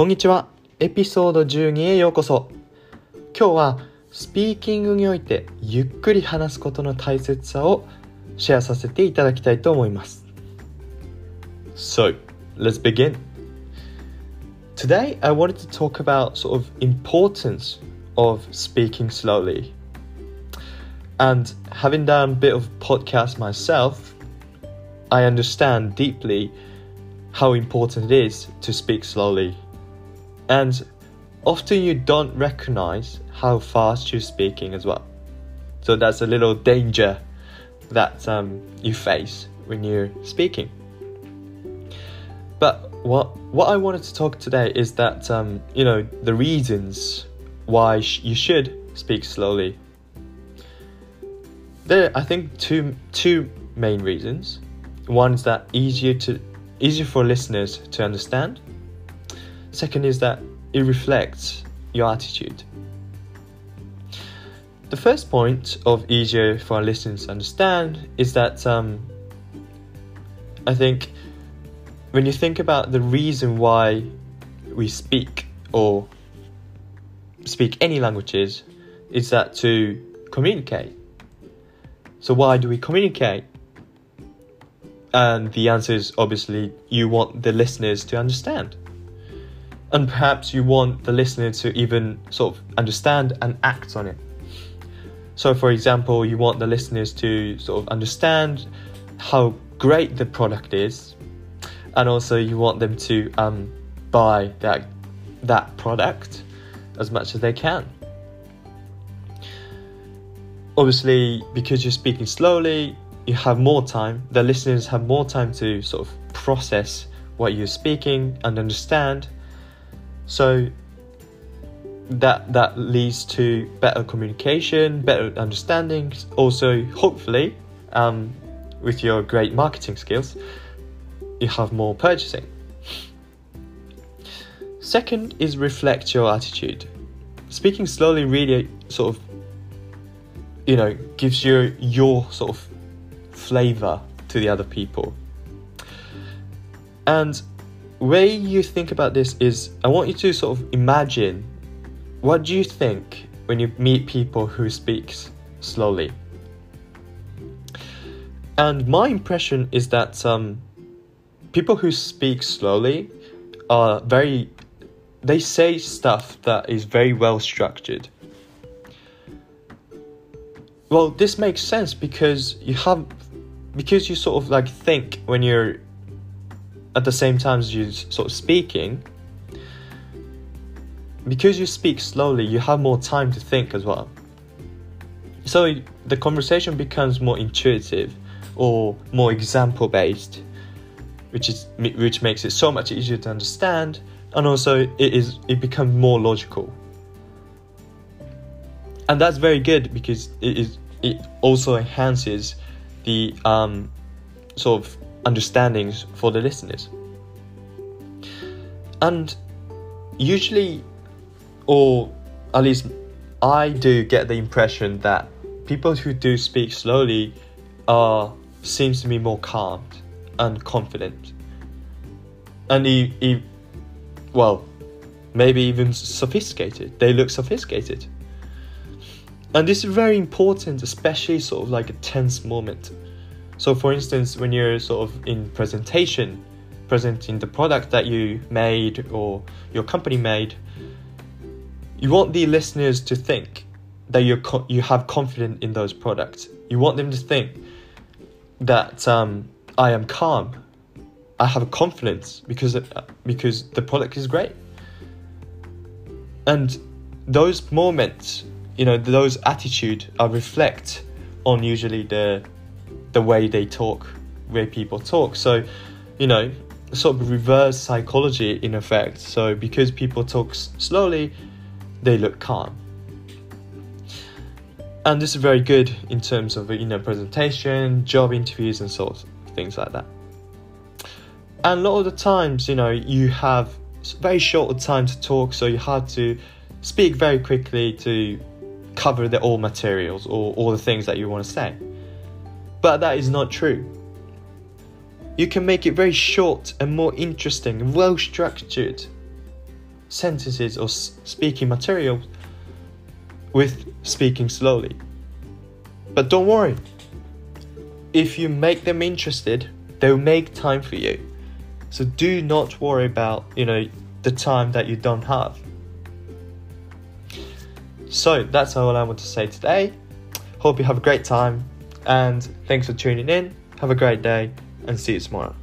こんにちは。エピソード12へようこそ。今日はスピーキングにおいてゆっくり話すことの大切さをシェアさせていただきたいと思います。So, let's begin. Today I wanted to talk about sort of importance of speaking slowly. And having done a bit of podcast myself, I understand deeply how important it is to speak slowly. And often you don't recognize how fast you're speaking as well. So that's a little danger that um, you face when you're speaking. But what what I wanted to talk today is that um, you know the reasons why sh- you should speak slowly. There, I think two two main reasons. One is that easier to easier for listeners to understand. Second is that it reflects your attitude. The first point of easier for our listeners to understand is that um, I think when you think about the reason why we speak or speak any languages, is that to communicate. So why do we communicate? And the answer is obviously you want the listeners to understand. And perhaps you want the listener to even sort of understand and act on it. So, for example, you want the listeners to sort of understand how great the product is, and also you want them to um, buy that that product as much as they can. Obviously, because you're speaking slowly, you have more time. The listeners have more time to sort of process what you're speaking and understand. So that that leads to better communication, better understanding. Also, hopefully, um, with your great marketing skills, you have more purchasing. Second is reflect your attitude. Speaking slowly really sort of, you know, gives you your sort of flavor to the other people. And way you think about this is I want you to sort of imagine what do you think when you meet people who speak slowly? And my impression is that um, people who speak slowly are very they say stuff that is very well structured. Well, this makes sense because you have because you sort of like think when you're at the same time as you sort of speaking. Because you speak slowly, you have more time to think as well. So the conversation becomes more intuitive or more example based, which is which makes it so much easier to understand, and also it is it becomes more logical. And that's very good because it is it also enhances the um, sort of understandings for the listeners. And usually, or at least I do get the impression that people who do speak slowly are seems to be more calm and confident. And he, he well, maybe even sophisticated. They look sophisticated. And this is very important, especially sort of like a tense moment. So, for instance, when you're sort of in presentation, presenting the product that you made or your company made, you want the listeners to think that you you have confidence in those products. You want them to think that um, I am calm, I have confidence because because the product is great, and those moments you know those attitude are reflect on usually the the way they talk way people talk. So you know sort of reverse psychology in effect. So because people talk slowly they look calm. And this is very good in terms of you know presentation job interviews and sort of things like that. And a lot of the times you know you have very short time to talk so you have to speak very quickly to cover the all materials or all the things that you want to say. But that is not true. You can make it very short and more interesting and well structured. sentences or speaking material with speaking slowly. But don't worry, if you make them interested, they'll make time for you. So do not worry about, you know, the time that you don't have. So that's all I want to say today. Hope you have a great time and thanks for tuning in. Have a great day and see you tomorrow.